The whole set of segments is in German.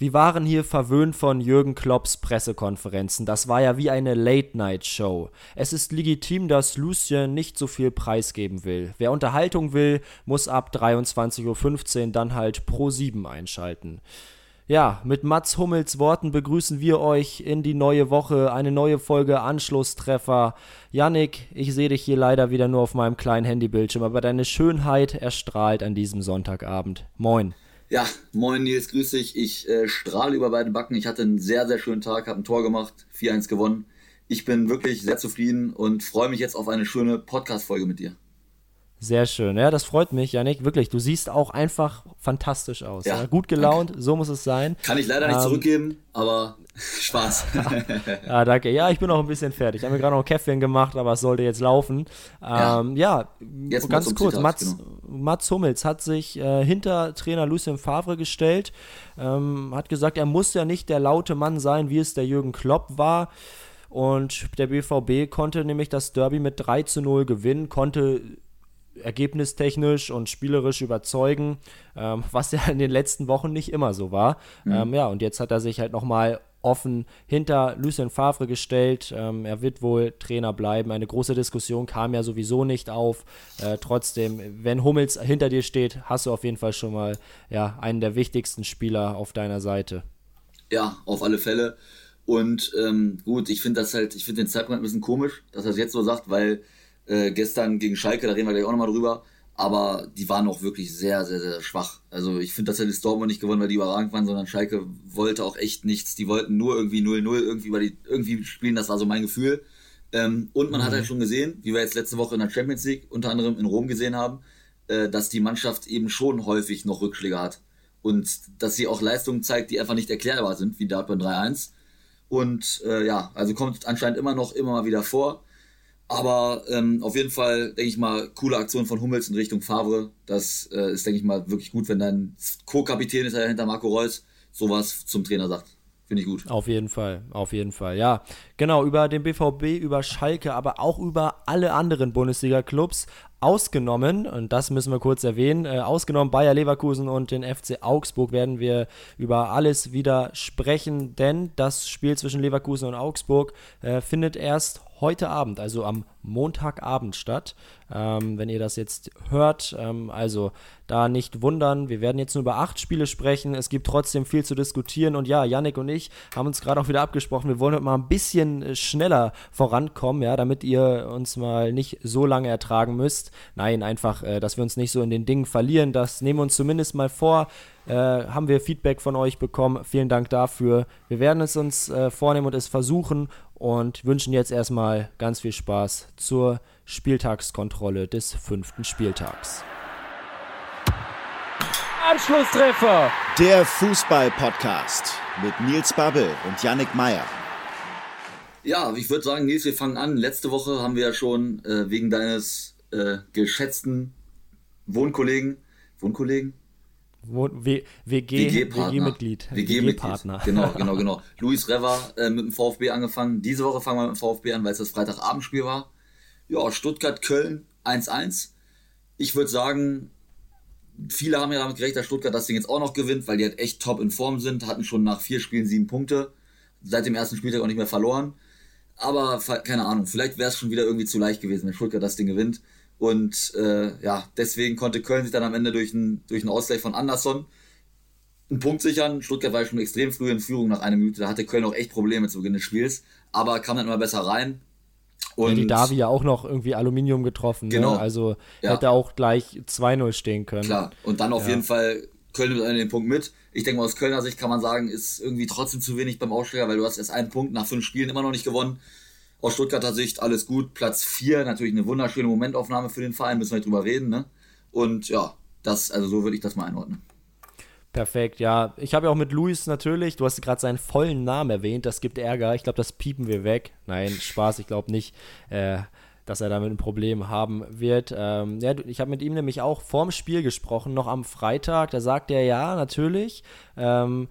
Wir waren hier verwöhnt von Jürgen Klopps Pressekonferenzen. Das war ja wie eine Late-Night-Show. Es ist legitim, dass Lucien nicht so viel preisgeben will. Wer Unterhaltung will, muss ab 23.15 Uhr dann halt Pro 7 einschalten. Ja, mit Mats Hummels Worten begrüßen wir euch in die neue Woche, eine neue Folge Anschlusstreffer. Yannick, ich sehe dich hier leider wieder nur auf meinem kleinen Handybildschirm, aber deine Schönheit erstrahlt an diesem Sonntagabend. Moin. Ja, moin Nils, grüß dich. Ich äh, strahle über beide Backen. Ich hatte einen sehr, sehr schönen Tag, habe ein Tor gemacht, 4-1 gewonnen. Ich bin wirklich sehr zufrieden und freue mich jetzt auf eine schöne Podcast-Folge mit dir. Sehr schön. Ja, das freut mich, Janik. Wirklich, du siehst auch einfach fantastisch aus. Ja, ja. Gut gelaunt, danke. so muss es sein. Kann ich leider nicht ähm, zurückgeben, aber Spaß. ja, danke. Ja, ich bin auch ein bisschen fertig. Ich habe mir gerade noch ein Käffchen gemacht, aber es sollte jetzt laufen. Ähm, ja, ja ganz kurz. Zitat, Mats, genau. Mats Hummels hat sich äh, hinter Trainer Lucien Favre gestellt, ähm, hat gesagt, er muss ja nicht der laute Mann sein, wie es der Jürgen Klopp war. Und der BVB konnte nämlich das Derby mit 3 zu 0 gewinnen, konnte ergebnistechnisch und spielerisch überzeugen, ähm, was ja in den letzten Wochen nicht immer so war. Mhm. Ähm, ja, und jetzt hat er sich halt nochmal offen hinter Lucien Favre gestellt. Ähm, er wird wohl Trainer bleiben. Eine große Diskussion kam ja sowieso nicht auf. Äh, trotzdem, wenn Hummels hinter dir steht, hast du auf jeden Fall schon mal ja, einen der wichtigsten Spieler auf deiner Seite. Ja, auf alle Fälle. Und ähm, gut, ich finde das halt, ich finde den Zeitpunkt ein bisschen komisch, dass er es jetzt so sagt, weil äh, gestern gegen Schalke, da reden wir gleich auch nochmal drüber. Aber die waren auch wirklich sehr, sehr, sehr schwach. Also ich finde, dass er das Dortmund nicht gewonnen, weil die überragend waren, sondern Schalke wollte auch echt nichts. Die wollten nur irgendwie 0-0 irgendwie, die irgendwie spielen, das war so mein Gefühl. Ähm, und man mhm. hat halt schon gesehen, wie wir jetzt letzte Woche in der Champions League unter anderem in Rom gesehen haben, äh, dass die Mannschaft eben schon häufig noch Rückschläge hat. Und dass sie auch Leistungen zeigt, die einfach nicht erklärbar sind, wie Dartburn 3-1. Und äh, ja, also kommt anscheinend immer noch immer mal wieder vor. Aber ähm, auf jeden Fall, denke ich mal, coole Aktion von Hummels in Richtung Favre. Das äh, ist, denke ich mal, wirklich gut, wenn dein Co-Kapitän ist hinter Marco Reus sowas zum Trainer sagt. Finde ich gut. Auf jeden Fall, auf jeden Fall. Ja, genau, über den BVB, über Schalke, aber auch über alle anderen Bundesliga-Clubs ausgenommen, und das müssen wir kurz erwähnen, äh, ausgenommen Bayer Leverkusen und den FC Augsburg werden wir über alles wieder sprechen, denn das Spiel zwischen Leverkusen und Augsburg äh, findet erst heute Abend, also am Montagabend statt. Ähm, wenn ihr das jetzt hört, ähm, also da nicht wundern. Wir werden jetzt nur über acht Spiele sprechen. Es gibt trotzdem viel zu diskutieren. Und ja, Yannick und ich haben uns gerade auch wieder abgesprochen. Wir wollen heute mal ein bisschen äh, schneller vorankommen, ja, damit ihr uns mal nicht so lange ertragen müsst. Nein, einfach, äh, dass wir uns nicht so in den Dingen verlieren. Das nehmen wir uns zumindest mal vor. Äh, haben wir Feedback von euch bekommen. Vielen Dank dafür. Wir werden es uns äh, vornehmen und es versuchen und wünschen jetzt erstmal ganz viel Spaß zur Spieltagskontrolle des fünften Spieltags. Anschlusstreffer! Der Fußball-Podcast mit Nils Babbel und Yannick Meyer. Ja, ich würde sagen, Nils, wir fangen an. Letzte Woche haben wir ja schon äh, wegen deines äh, geschätzten Wohnkollegen, Wohnkollegen? WG, WG-Mitglied. WG-Partner. WG genau, genau, genau. Luis Rever äh, mit dem VfB angefangen. Diese Woche fangen wir mit dem VfB an, weil es das Freitagabendspiel war. Ja, Stuttgart-Köln 1-1. Ich würde sagen, viele haben ja damit gerechnet, dass Stuttgart das Ding jetzt auch noch gewinnt, weil die halt echt top in Form sind, hatten schon nach vier Spielen sieben Punkte. Seit dem ersten Spieltag auch nicht mehr verloren. Aber keine Ahnung, vielleicht wäre es schon wieder irgendwie zu leicht gewesen, wenn Stuttgart das Ding gewinnt. Und äh, ja, deswegen konnte Köln sich dann am Ende durch einen, durch einen Ausgleich von Anderson einen Punkt sichern. Stuttgart war schon extrem früh in Führung nach einer Minute. Da hatte Köln auch echt Probleme zu Beginn des Spiels, aber kam dann immer besser rein. Und ja, die Davi ja auch noch irgendwie Aluminium getroffen. Ne? Genau. Ne? Also ja. hätte auch gleich 2-0 stehen können. Klar. Und dann auf ja. jeden Fall Köln mit den Punkt mit. Ich denke mal, aus Kölner Sicht kann man sagen, ist irgendwie trotzdem zu wenig beim Aussteiger, weil du hast erst einen Punkt nach fünf Spielen immer noch nicht gewonnen. Aus Stuttgarter Sicht alles gut. Platz 4, natürlich eine wunderschöne Momentaufnahme für den Verein, müssen wir nicht drüber reden. Ne? Und ja, das, also so würde ich das mal einordnen. Perfekt, ja. Ich habe ja auch mit Luis natürlich, du hast gerade seinen vollen Namen erwähnt, das gibt Ärger. Ich glaube, das piepen wir weg. Nein, Spaß, ich glaube nicht. Äh, dass er damit ein Problem haben wird. Ähm, ja, ich habe mit ihm nämlich auch vorm Spiel gesprochen, noch am Freitag. Da sagt er ja, natürlich. Ähm,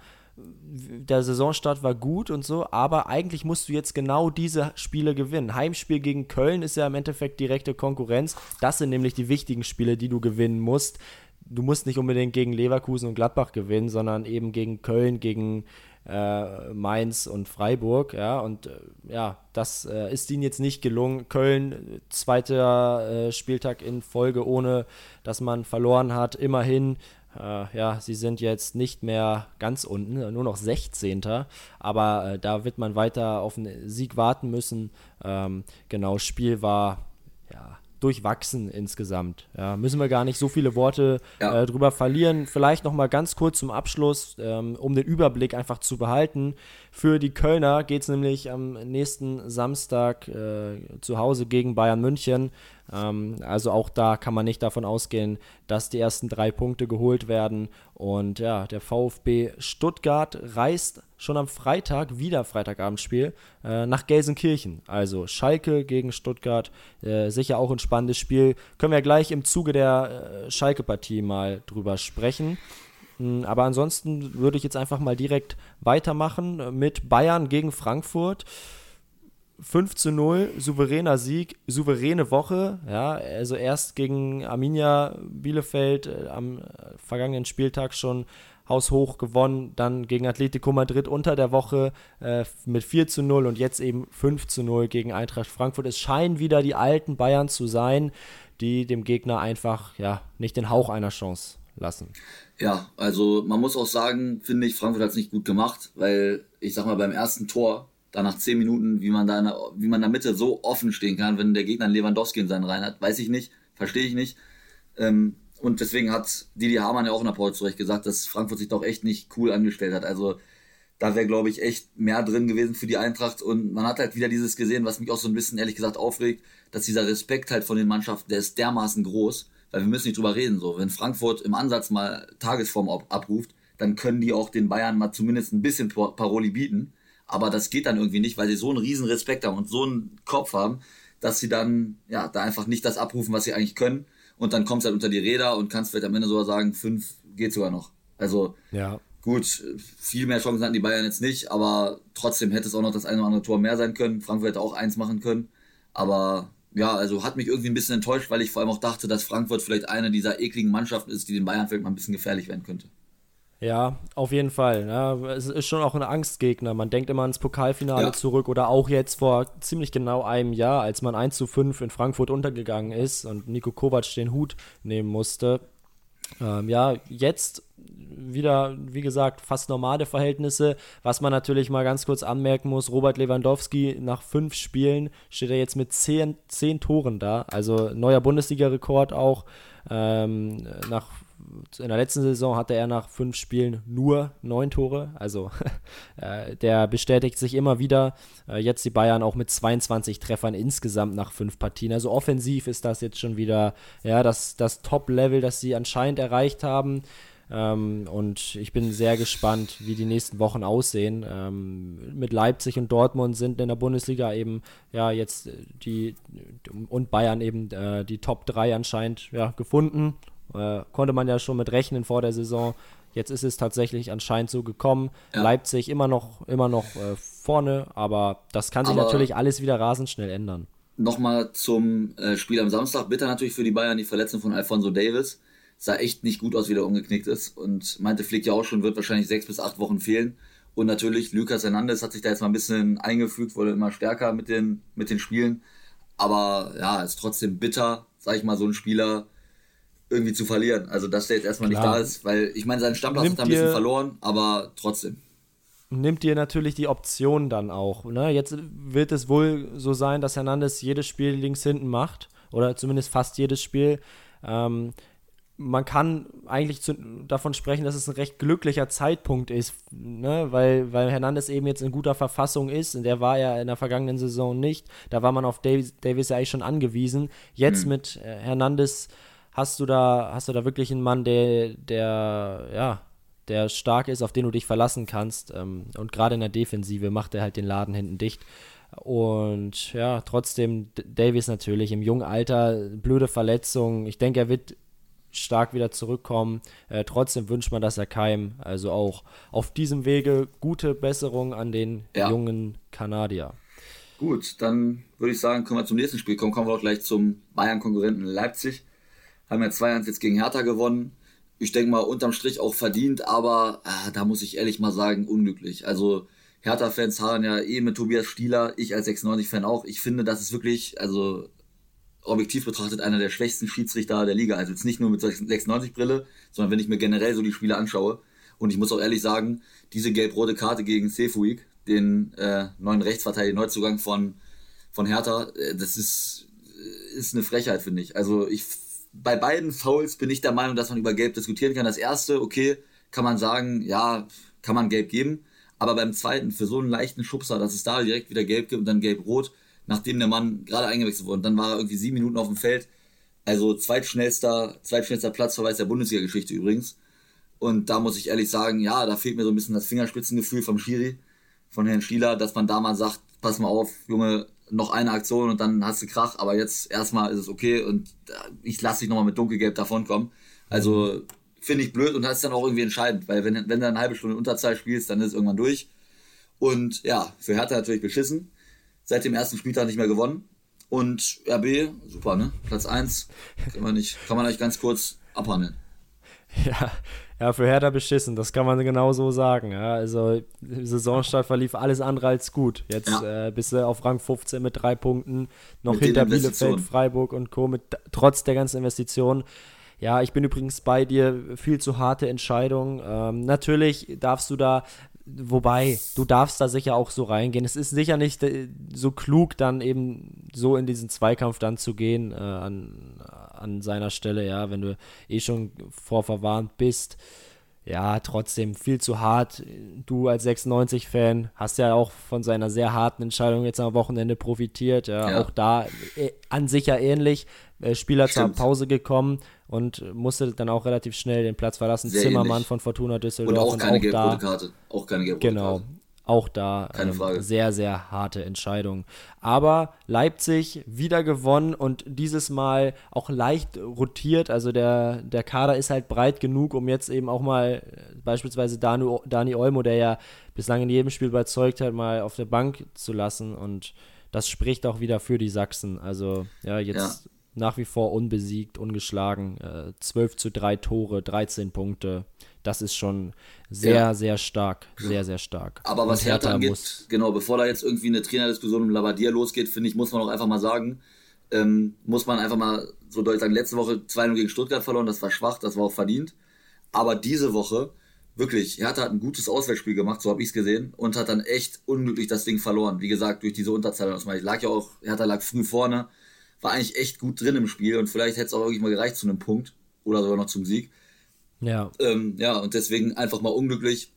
der Saisonstart war gut und so, aber eigentlich musst du jetzt genau diese Spiele gewinnen. Heimspiel gegen Köln ist ja im Endeffekt direkte Konkurrenz. Das sind nämlich die wichtigen Spiele, die du gewinnen musst. Du musst nicht unbedingt gegen Leverkusen und Gladbach gewinnen, sondern eben gegen Köln, gegen äh, Mainz und Freiburg. Ja, und äh, ja, das äh, ist ihnen jetzt nicht gelungen. Köln, zweiter äh, Spieltag in Folge, ohne dass man verloren hat. Immerhin äh, ja, sie sind jetzt nicht mehr ganz unten, nur noch 16. Aber äh, da wird man weiter auf einen Sieg warten müssen. Ähm, genau, Spiel war ja durchwachsen insgesamt. Ja, müssen wir gar nicht so viele Worte ja. äh, drüber verlieren. Vielleicht noch mal ganz kurz zum Abschluss, ähm, um den Überblick einfach zu behalten. Für die Kölner geht es nämlich am nächsten Samstag äh, zu Hause gegen Bayern München. Ähm, also auch da kann man nicht davon ausgehen, dass die ersten drei Punkte geholt werden. Und ja, der VfB Stuttgart reist schon am Freitag, wieder Freitagabendspiel, äh, nach Gelsenkirchen. Also Schalke gegen Stuttgart, äh, sicher auch ein spannendes Spiel. Können wir gleich im Zuge der äh, Schalke-Partie mal drüber sprechen. Aber ansonsten würde ich jetzt einfach mal direkt weitermachen mit Bayern gegen Frankfurt. 5 zu 0, souveräner Sieg, souveräne Woche. Ja, also erst gegen Arminia Bielefeld äh, am vergangenen Spieltag schon haushoch gewonnen, dann gegen Atletico Madrid unter der Woche äh, mit 4 zu 0 und jetzt eben 5 zu 0 gegen Eintracht Frankfurt. Es scheinen wieder die alten Bayern zu sein, die dem Gegner einfach ja nicht den Hauch einer Chance lassen. Ja, also man muss auch sagen, finde ich, Frankfurt hat es nicht gut gemacht, weil ich sag mal, beim ersten Tor da nach zehn Minuten, wie man da in der, wie man in der Mitte so offen stehen kann, wenn der Gegner einen Lewandowski in seinen Reihen hat, weiß ich nicht, verstehe ich nicht. Ähm, und deswegen hat Didi Hamann ja auch in der Pause zurecht gesagt, dass Frankfurt sich doch echt nicht cool angestellt hat. Also da wäre, glaube ich, echt mehr drin gewesen für die Eintracht. Und man hat halt wieder dieses gesehen, was mich auch so ein bisschen ehrlich gesagt aufregt, dass dieser Respekt halt von den Mannschaften, der ist dermaßen groß, weil wir müssen nicht drüber reden. So, wenn Frankfurt im Ansatz mal Tagesform abruft, dann können die auch den Bayern mal zumindest ein bisschen Paroli bieten. Aber das geht dann irgendwie nicht, weil sie so einen riesen Respekt haben und so einen Kopf haben, dass sie dann ja da einfach nicht das abrufen, was sie eigentlich können. Und dann kommst du halt unter die Räder und kannst vielleicht am Ende sogar sagen, fünf geht sogar noch. Also ja. gut, viel mehr Chancen hatten die Bayern jetzt nicht, aber trotzdem hätte es auch noch das eine oder andere Tor mehr sein können. Frankfurt hätte auch eins machen können. Aber ja, also hat mich irgendwie ein bisschen enttäuscht, weil ich vor allem auch dachte, dass Frankfurt vielleicht eine dieser ekligen Mannschaften ist, die den Bayern vielleicht mal ein bisschen gefährlich werden könnte. Ja, auf jeden Fall. Ja, es ist schon auch ein Angstgegner. Man denkt immer ans Pokalfinale ja. zurück oder auch jetzt vor ziemlich genau einem Jahr, als man 1 zu 5 in Frankfurt untergegangen ist und Nico Kovac den Hut nehmen musste. Ähm, ja, jetzt wieder, wie gesagt, fast normale Verhältnisse. Was man natürlich mal ganz kurz anmerken muss, Robert Lewandowski nach fünf Spielen steht er jetzt mit zehn, zehn Toren da. Also neuer Bundesliga-Rekord auch. Ähm, nach in der letzten Saison hatte er nach fünf Spielen nur neun Tore. Also äh, der bestätigt sich immer wieder. Äh, jetzt die Bayern auch mit 22 Treffern insgesamt nach fünf Partien. Also offensiv ist das jetzt schon wieder ja, das, das Top-Level, das sie anscheinend erreicht haben. Ähm, und ich bin sehr gespannt, wie die nächsten Wochen aussehen. Ähm, mit Leipzig und Dortmund sind in der Bundesliga eben ja jetzt die und Bayern eben äh, die Top 3 anscheinend ja, gefunden. Äh, konnte man ja schon mit rechnen vor der Saison. Jetzt ist es tatsächlich anscheinend so gekommen. Ja. Leipzig immer noch, immer noch äh, vorne, aber das kann sich aber natürlich alles wieder rasend schnell ändern. Nochmal zum äh, Spiel am Samstag. Bitter natürlich für die Bayern die Verletzung von Alfonso Davis. Sah echt nicht gut aus, wie der umgeknickt ist. Und meinte Flick ja auch schon, wird wahrscheinlich sechs bis acht Wochen fehlen. Und natürlich, Lucas Hernandez hat sich da jetzt mal ein bisschen eingefügt, wurde immer stärker mit den, mit den Spielen. Aber ja, ist trotzdem bitter, sag ich mal, so ein Spieler irgendwie zu verlieren. Also, dass der jetzt erstmal Klar. nicht da ist, weil ich meine, seinen Stammplatz Nimmt hat er ein bisschen verloren, aber trotzdem. Nimmt dir natürlich die Option dann auch. Ne? Jetzt wird es wohl so sein, dass Hernandez jedes Spiel links hinten macht oder zumindest fast jedes Spiel. Ähm, man kann eigentlich zu, davon sprechen, dass es ein recht glücklicher Zeitpunkt ist, ne? weil, weil Hernandez eben jetzt in guter Verfassung ist. Und der war ja in der vergangenen Saison nicht. Da war man auf Davis, Davis ja eigentlich schon angewiesen. Jetzt mhm. mit äh, Hernandez hast du da, hast du da wirklich einen Mann, der, der, ja, der stark ist, auf den du dich verlassen kannst. Ähm, und gerade in der Defensive macht er halt den Laden hinten dicht. Und ja, trotzdem Davies natürlich im jungen Alter, blöde Verletzung. Ich denke, er wird stark wieder zurückkommen. Äh, trotzdem wünscht man das ja keinem. Also auch auf diesem Wege gute Besserung an den ja. jungen Kanadier. Gut, dann würde ich sagen, können wir zum nächsten Spiel kommen. Kommen wir auch gleich zum Bayern-Konkurrenten Leipzig. Haben ja 2-1 jetzt gegen Hertha gewonnen. Ich denke mal, unterm Strich auch verdient, aber äh, da muss ich ehrlich mal sagen, unglücklich. Also Hertha-Fans haben ja eh mit Tobias Stieler, ich als 96-Fan auch. Ich finde, das ist wirklich, also objektiv betrachtet, einer der schwächsten Schiedsrichter der Liga. Also jetzt nicht nur mit 96-Brille, sondern wenn ich mir generell so die Spiele anschaue. Und ich muss auch ehrlich sagen, diese gelb-rote Karte gegen Sefuig, den äh, neuen Rechtsverteidiger, Neuzugang von, von Hertha, äh, das ist, ist eine Frechheit, finde ich. Also ich, bei beiden Fouls bin ich der Meinung, dass man über Gelb diskutieren kann. Das erste, okay, kann man sagen, ja, kann man Gelb geben. Aber beim zweiten, für so einen leichten Schubser, dass es da direkt wieder Gelb gibt und dann Gelb-Rot, nachdem der Mann gerade eingewechselt wurde, und dann war er irgendwie sieben Minuten auf dem Feld. Also zweitschnellster, zweitschnellster Platzverweis der Bundesliga-Geschichte übrigens. Und da muss ich ehrlich sagen, ja, da fehlt mir so ein bisschen das Fingerspitzengefühl vom Schiri von Herrn Stieler, dass man da mal sagt, pass mal auf, Junge, noch eine Aktion und dann hast du Krach, aber jetzt erstmal ist es okay und ich lasse dich nochmal mit dunkelgelb davonkommen. Also finde ich blöd und das ist dann auch irgendwie entscheidend, weil wenn, wenn du eine halbe Stunde Unterzahl spielst, dann ist es irgendwann durch. Und ja, für Hertha natürlich beschissen. Seit dem ersten Spieltag nicht mehr gewonnen. Und RB, super, ne? Platz 1 kann man, nicht, kann man eigentlich ganz kurz abhandeln. Ja, ja, für Hertha beschissen, das kann man genau so sagen. Ja. Also Saisonstart verlief alles andere als gut. Jetzt ja. äh, bist du auf Rang 15 mit drei Punkten, noch mit hinter Bielefeld, Freiburg und Co. Mit, trotz der ganzen Investitionen. Ja, ich bin übrigens bei dir, viel zu harte Entscheidung. Ähm, natürlich darfst du da Wobei, du darfst da sicher auch so reingehen. Es ist sicher nicht äh, so klug, dann eben so in diesen Zweikampf dann zu gehen äh, an, an seiner Stelle, ja, wenn du eh schon vorverwarnt bist. Ja, trotzdem viel zu hart. Du als 96-Fan hast ja auch von seiner sehr harten Entscheidung jetzt am Wochenende profitiert. Ja, ja. auch da äh, an sich ja ähnlich. Äh, Spieler zur Pause gekommen und musste dann auch relativ schnell den Platz verlassen. Sehr Zimmermann ähnlich. von Fortuna Düsseldorf. Und auch keine und auch gelbe Karte. Auch keine gelbe genau. Karte. Auch da ähm, sehr, sehr harte Entscheidung. Aber Leipzig wieder gewonnen und dieses Mal auch leicht rotiert. Also der, der Kader ist halt breit genug, um jetzt eben auch mal äh, beispielsweise Dani, Dani Olmo, der ja bislang in jedem Spiel überzeugt hat, mal auf der Bank zu lassen. Und das spricht auch wieder für die Sachsen. Also ja, jetzt ja nach wie vor unbesiegt, ungeschlagen. Äh, 12 zu 3 Tore, 13 Punkte. Das ist schon sehr, ja. sehr stark. Sehr, sehr stark. Aber was Hertha, Hertha angeht, muss, genau, bevor da jetzt irgendwie eine Trainerdiskussion um Labadia losgeht, finde ich, muss man auch einfach mal sagen, ähm, muss man einfach mal so deutlich sagen, letzte Woche 2-0 gegen Stuttgart verloren, das war schwach, das war auch verdient. Aber diese Woche, wirklich, Hertha hat ein gutes Auswärtsspiel gemacht, so habe ich es gesehen, und hat dann echt unglücklich das Ding verloren. Wie gesagt, durch diese Unterzahl. Ich lag ja auch, Hertha lag früh vorne, war eigentlich echt gut drin im Spiel und vielleicht hätte es auch wirklich mal gereicht zu einem Punkt oder sogar noch zum Sieg. Ja. Ähm, ja, und deswegen einfach mal unglücklich.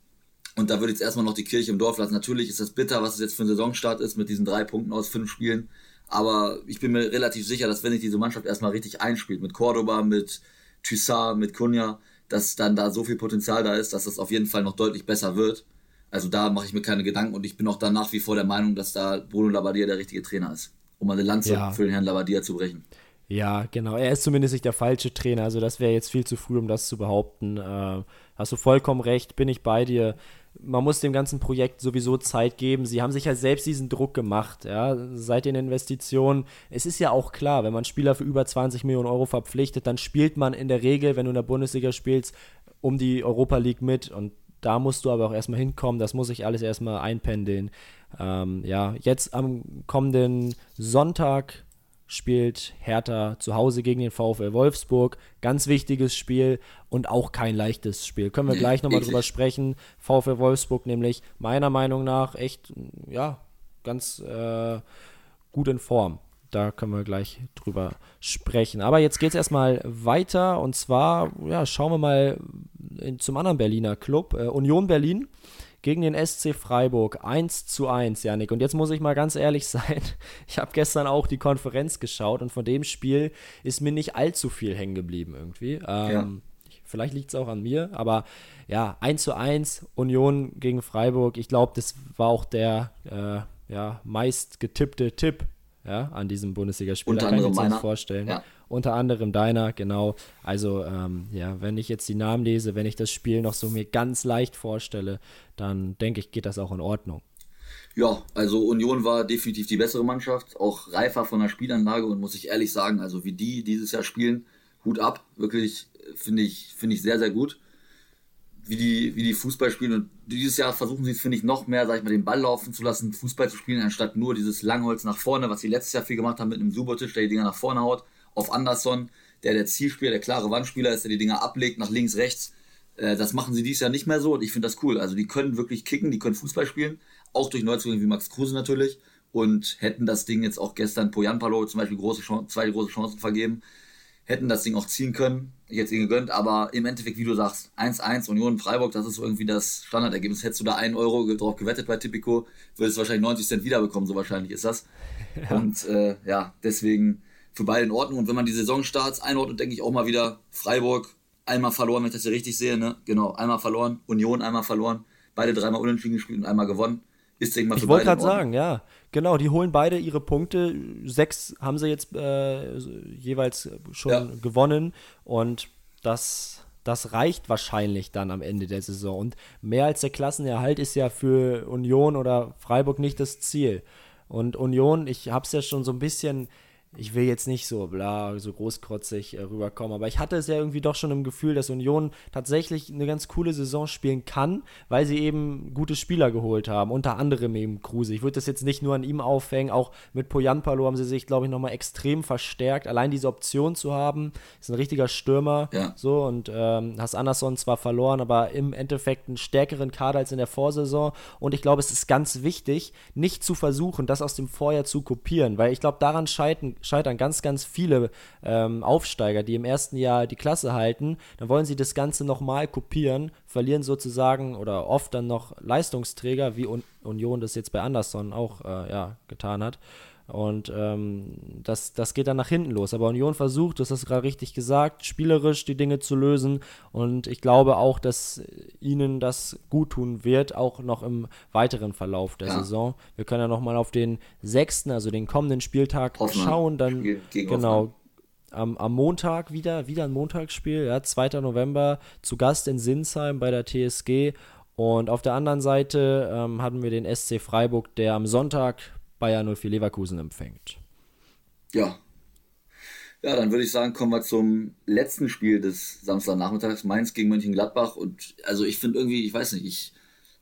Und da würde ich jetzt erstmal noch die Kirche im Dorf lassen. Natürlich ist das bitter, was es jetzt für ein Saisonstart ist mit diesen drei Punkten aus fünf Spielen. Aber ich bin mir relativ sicher, dass wenn sich diese Mannschaft erstmal richtig einspielt, mit Cordoba, mit Thyssard, mit Kunja, dass dann da so viel Potenzial da ist, dass das auf jeden Fall noch deutlich besser wird. Also da mache ich mir keine Gedanken und ich bin auch da nach wie vor der Meinung, dass da Bruno Labbadia der richtige Trainer ist um eine Lanze ja. für den Herrn Labadia zu brechen. Ja, genau. Er ist zumindest nicht der falsche Trainer. Also das wäre jetzt viel zu früh, um das zu behaupten. Äh, hast du vollkommen recht, bin ich bei dir. Man muss dem ganzen Projekt sowieso Zeit geben. Sie haben sich ja selbst diesen Druck gemacht, ja, seit den Investitionen. Es ist ja auch klar, wenn man Spieler für über 20 Millionen Euro verpflichtet, dann spielt man in der Regel, wenn du in der Bundesliga spielst, um die Europa League mit. Und da musst du aber auch erstmal hinkommen. Das muss ich alles erstmal einpendeln. Ähm, ja, jetzt am kommenden Sonntag spielt Hertha zu Hause gegen den VfL Wolfsburg. Ganz wichtiges Spiel und auch kein leichtes Spiel. Können wir gleich nochmal drüber sprechen. VfL Wolfsburg nämlich meiner Meinung nach echt, ja, ganz äh, gut in Form. Da können wir gleich drüber sprechen. Aber jetzt geht es erstmal weiter und zwar, ja, schauen wir mal in, zum anderen Berliner Club, äh, Union Berlin gegen den SC Freiburg 1 zu 1, Janik. Und jetzt muss ich mal ganz ehrlich sein, ich habe gestern auch die Konferenz geschaut und von dem Spiel ist mir nicht allzu viel hängen geblieben irgendwie. Ähm, ja. Vielleicht liegt es auch an mir, aber ja, 1 zu 1, Union gegen Freiburg. Ich glaube, das war auch der, äh, ja, meist getippte Tipp ja, an diesem Bundesligaspiel. Unter anderem meiner. vorstellen. Ja. Unter anderem deiner, genau. Also, ähm, ja, wenn ich jetzt die Namen lese, wenn ich das Spiel noch so mir ganz leicht vorstelle, dann denke ich, geht das auch in Ordnung. Ja, also Union war definitiv die bessere Mannschaft, auch reifer von der Spielanlage und muss ich ehrlich sagen, also wie die dieses Jahr spielen, Hut ab, wirklich finde ich, finde ich sehr, sehr gut wie die, wie die Fußball spielen. Und dieses Jahr versuchen sie finde ich, noch mehr, sag ich mal, den Ball laufen zu lassen, Fußball zu spielen, anstatt nur dieses Langholz nach vorne, was sie letztes Jahr viel gemacht haben mit einem Subotisch, der die Dinger nach vorne haut, auf Anderson, der der Zielspieler, der klare Wandspieler ist, der die Dinger ablegt nach links, rechts. Äh, das machen sie dieses Jahr nicht mehr so und ich finde das cool. Also die können wirklich kicken, die können Fußball spielen, auch durch Neuzugänge wie Max Kruse natürlich und hätten das Ding jetzt auch gestern Poyan Palo zum Beispiel große Chancen, zwei große Chancen vergeben hätten das Ding auch ziehen können. Ich hätte es ihnen gegönnt, aber im Endeffekt, wie du sagst, 1-1 Union Freiburg, das ist so irgendwie das Standardergebnis. Hättest du da 1 Euro drauf gewettet bei Tipico, würdest du wahrscheinlich 90 Cent wiederbekommen, so wahrscheinlich ist das. Und äh, ja, deswegen für beide in Ordnung. Und wenn man die Saisonstarts einordnet, denke ich auch mal wieder Freiburg einmal verloren, wenn ich das hier richtig sehe, ne? Genau, einmal verloren, Union einmal verloren, beide dreimal unentschieden gespielt und einmal gewonnen. Ist, denke ich mal, für Ich wollte gerade sagen, ja. Genau, die holen beide ihre Punkte. Sechs haben sie jetzt äh, jeweils schon ja. gewonnen und das, das reicht wahrscheinlich dann am Ende der Saison. Und mehr als der Klassenerhalt ist ja für Union oder Freiburg nicht das Ziel. Und Union, ich habe es ja schon so ein bisschen ich will jetzt nicht so bla, so großkrotzig äh, rüberkommen, aber ich hatte es ja irgendwie doch schon im Gefühl, dass Union tatsächlich eine ganz coole Saison spielen kann, weil sie eben gute Spieler geholt haben, unter anderem eben Kruse. Ich würde das jetzt nicht nur an ihm aufhängen, auch mit Poyanpalo haben sie sich, glaube ich, nochmal extrem verstärkt. Allein diese Option zu haben, ist ein richtiger Stürmer, ja. so, und ähm, hast Anderson zwar verloren, aber im Endeffekt einen stärkeren Kader als in der Vorsaison und ich glaube, es ist ganz wichtig, nicht zu versuchen, das aus dem Vorjahr zu kopieren, weil ich glaube, daran scheitern scheitern ganz, ganz viele ähm, Aufsteiger, die im ersten Jahr die Klasse halten. Dann wollen sie das Ganze nochmal kopieren, verlieren sozusagen oder oft dann noch Leistungsträger, wie Union das jetzt bei Anderson auch äh, ja, getan hat. Und ähm, das, das geht dann nach hinten los. Aber Union versucht, das hast du gerade richtig gesagt, spielerisch die Dinge zu lösen. Und ich glaube auch, dass ihnen das gut tun wird, auch noch im weiteren Verlauf der ja. Saison. Wir können ja nochmal auf den sechsten, also den kommenden Spieltag Hoffmann. schauen. Dann genau. Am, am, Montag wieder, wieder ein Montagsspiel, ja, 2. November, zu Gast in Sinsheim bei der TSG. Und auf der anderen Seite ähm, hatten wir den SC Freiburg, der am Sonntag Bayer 04 Leverkusen empfängt. Ja. Ja, dann würde ich sagen, kommen wir zum letzten Spiel des Samstagnachmittags, Mainz gegen Mönchengladbach. Und also ich finde irgendwie, ich weiß nicht, ich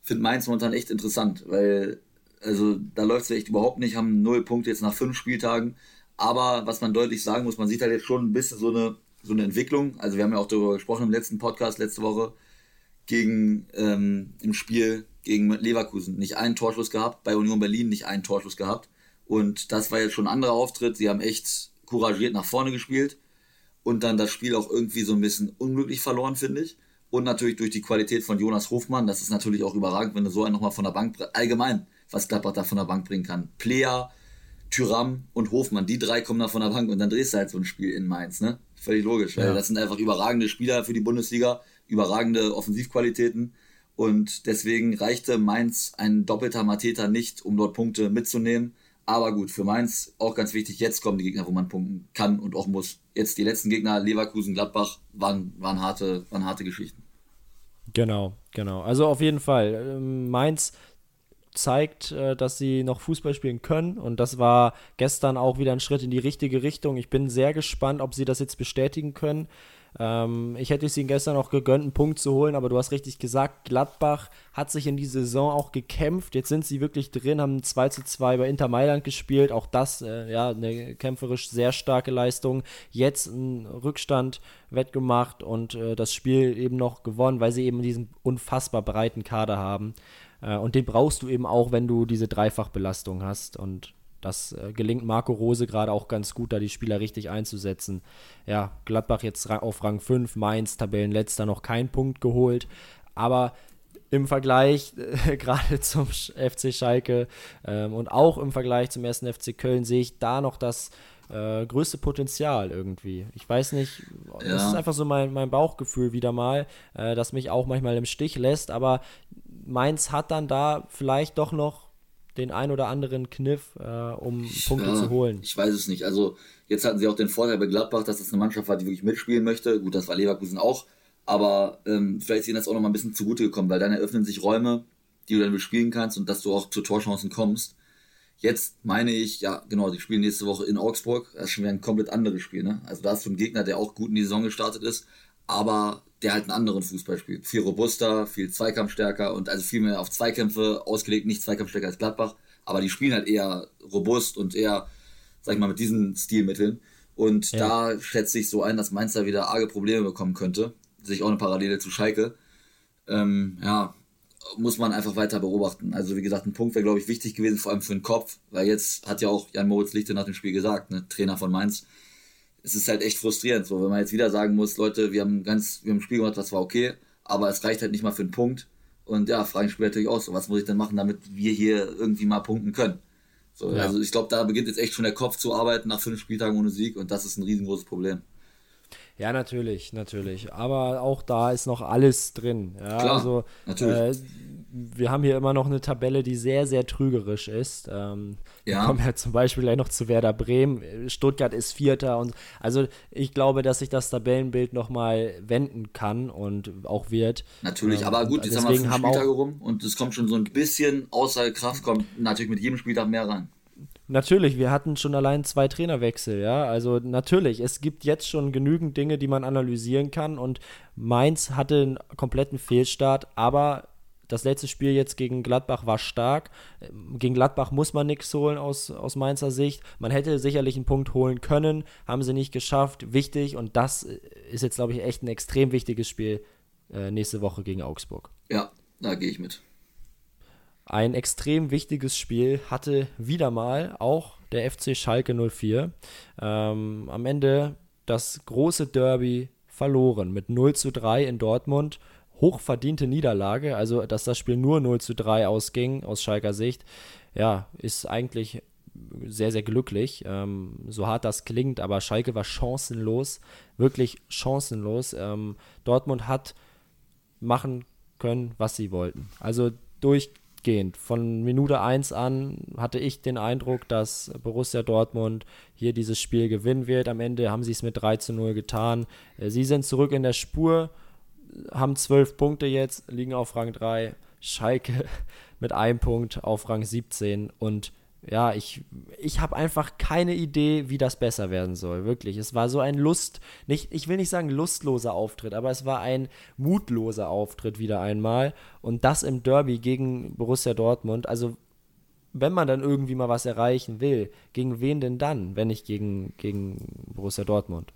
finde Mainz momentan echt interessant, weil also da läuft es echt überhaupt nicht, haben null Punkte jetzt nach fünf Spieltagen. Aber was man deutlich sagen muss, man sieht halt jetzt schon ein bisschen so eine, so eine Entwicklung. Also wir haben ja auch darüber gesprochen im letzten Podcast letzte Woche gegen ähm, im Spiel gegen Leverkusen nicht einen Torschuss gehabt, bei Union Berlin nicht einen Torschuss gehabt. Und das war jetzt schon ein anderer Auftritt. Sie haben echt couragiert nach vorne gespielt und dann das Spiel auch irgendwie so ein bisschen unglücklich verloren, finde ich. Und natürlich durch die Qualität von Jonas Hofmann, das ist natürlich auch überragend, wenn du so einen nochmal von der Bank, allgemein, was Gladbach da von der Bank bringen kann. Player, Tyram und Hofmann, die drei kommen da von der Bank und dann drehst du halt so ein Spiel in Mainz, ne? Völlig logisch, weil das sind einfach überragende Spieler für die Bundesliga, überragende Offensivqualitäten und deswegen reichte Mainz ein doppelter Mateta nicht, um dort Punkte mitzunehmen. Aber gut, für Mainz auch ganz wichtig, jetzt kommen die Gegner, wo man punkten kann und auch muss. Jetzt die letzten Gegner, Leverkusen, Gladbach, waren, waren, harte, waren harte Geschichten. Genau, genau. Also auf jeden Fall. Ähm, Mainz zeigt, äh, dass sie noch Fußball spielen können. Und das war gestern auch wieder ein Schritt in die richtige Richtung. Ich bin sehr gespannt, ob sie das jetzt bestätigen können. Ähm, ich hätte es ihnen gestern auch gegönnt, einen Punkt zu holen, aber du hast richtig gesagt, Gladbach hat sich in die Saison auch gekämpft. Jetzt sind sie wirklich drin, haben 2 zu 2 bei Inter Mailand gespielt. Auch das, äh, ja, eine kämpferisch sehr starke Leistung. Jetzt einen Rückstand wettgemacht und äh, das Spiel eben noch gewonnen, weil sie eben diesen unfassbar breiten Kader haben. Äh, und den brauchst du eben auch, wenn du diese Dreifachbelastung hast. Und das äh, gelingt Marco Rose gerade auch ganz gut, da die Spieler richtig einzusetzen. Ja, Gladbach jetzt auf Rang 5, Mainz Tabellenletzter noch kein Punkt geholt, aber im Vergleich äh, gerade zum FC Schalke ähm, und auch im Vergleich zum ersten FC Köln sehe ich da noch das äh, größte Potenzial irgendwie. Ich weiß nicht, ja. das ist einfach so mein, mein Bauchgefühl wieder mal, äh, das mich auch manchmal im Stich lässt, aber Mainz hat dann da vielleicht doch noch den ein oder anderen Kniff, äh, um Punkte ja, zu holen? Ich weiß es nicht. Also jetzt hatten sie auch den Vorteil bei Gladbach, dass das eine Mannschaft war, die wirklich mitspielen möchte. Gut, das war Leverkusen auch. Aber ähm, vielleicht ist ihnen das auch noch mal ein bisschen zugute gekommen, weil dann eröffnen sich Räume, die du dann bespielen kannst und dass du auch zu Torchancen kommst. Jetzt meine ich, ja, genau, die spielen nächste Woche in Augsburg. Das ist schon wieder ein komplett anderes Spiel, ne? Also da hast du einen Gegner, der auch gut in die Saison gestartet ist, aber der halt einen anderen Fußball spielt. Viel robuster, viel Zweikampfstärker und also viel mehr auf Zweikämpfe ausgelegt, nicht Zweikampfstärker als Gladbach, aber die spielen halt eher robust und eher, sag ich mal, mit diesen Stilmitteln. Und ja. da schätze ich so ein, dass Mainz da wieder arge Probleme bekommen könnte. Sich auch eine Parallele zu Schalke. Ähm, ja, muss man einfach weiter beobachten. Also wie gesagt, ein Punkt wäre, glaube ich, wichtig gewesen, vor allem für den Kopf, weil jetzt hat ja auch Jan Moritz Lichte nach dem Spiel gesagt, ne, Trainer von Mainz, es ist halt echt frustrierend, so wenn man jetzt wieder sagen muss, Leute, wir haben ganz, wir haben ein Spiel gemacht, das war okay, aber es reicht halt nicht mal für einen Punkt. Und ja, fragen Spieler natürlich auch so, was muss ich denn machen, damit wir hier irgendwie mal punkten können? So, ja. Also ich glaube, da beginnt jetzt echt schon der Kopf zu arbeiten nach fünf Spieltagen ohne Sieg und das ist ein riesengroßes Problem. Ja, natürlich, natürlich. Aber auch da ist noch alles drin. Ja, Klar, also, natürlich. Äh, wir haben hier immer noch eine Tabelle, die sehr, sehr trügerisch ist. Ähm, ja. Wir kommen ja zum Beispiel gleich noch zu Werder Bremen. Stuttgart ist Vierter und also ich glaube, dass sich das Tabellenbild nochmal wenden kann und auch wird. Natürlich, ähm, aber gut, jetzt haben wir fünf Spieltage rum und es kommt schon so ein bisschen außer Kraft, kommt natürlich mit jedem Spieltag mehr rein. Natürlich, wir hatten schon allein zwei Trainerwechsel, ja. Also natürlich, es gibt jetzt schon genügend Dinge, die man analysieren kann und Mainz hatte einen kompletten Fehlstart, aber das letzte Spiel jetzt gegen Gladbach war stark. Gegen Gladbach muss man nichts holen aus, aus Mainzer Sicht. Man hätte sicherlich einen Punkt holen können, haben sie nicht geschafft. Wichtig und das ist jetzt, glaube ich, echt ein extrem wichtiges Spiel äh, nächste Woche gegen Augsburg. Ja, da gehe ich mit. Ein extrem wichtiges Spiel hatte wieder mal auch der FC Schalke 04. Ähm, am Ende das große Derby verloren mit 0 zu 3 in Dortmund. Hochverdiente Niederlage, also dass das Spiel nur 0 zu 3 ausging aus Schalker Sicht, ja, ist eigentlich sehr, sehr glücklich. Ähm, so hart das klingt, aber Schalke war chancenlos, wirklich chancenlos. Ähm, Dortmund hat machen können, was sie wollten. Also durch durchgehend. Von Minute 1 an hatte ich den Eindruck, dass Borussia Dortmund hier dieses Spiel gewinnen wird. Am Ende haben sie es mit 3 zu 0 getan. Äh, sie sind zurück in der Spur, haben 12 Punkte jetzt, liegen auf Rang 3. Schalke mit einem Punkt auf Rang 17 und ja, ich, ich habe einfach keine Idee, wie das besser werden soll. Wirklich. Es war so ein Lust, nicht, ich will nicht sagen lustloser Auftritt, aber es war ein mutloser Auftritt wieder einmal. Und das im Derby gegen Borussia Dortmund. Also, wenn man dann irgendwie mal was erreichen will, gegen wen denn dann, wenn nicht gegen, gegen Borussia Dortmund?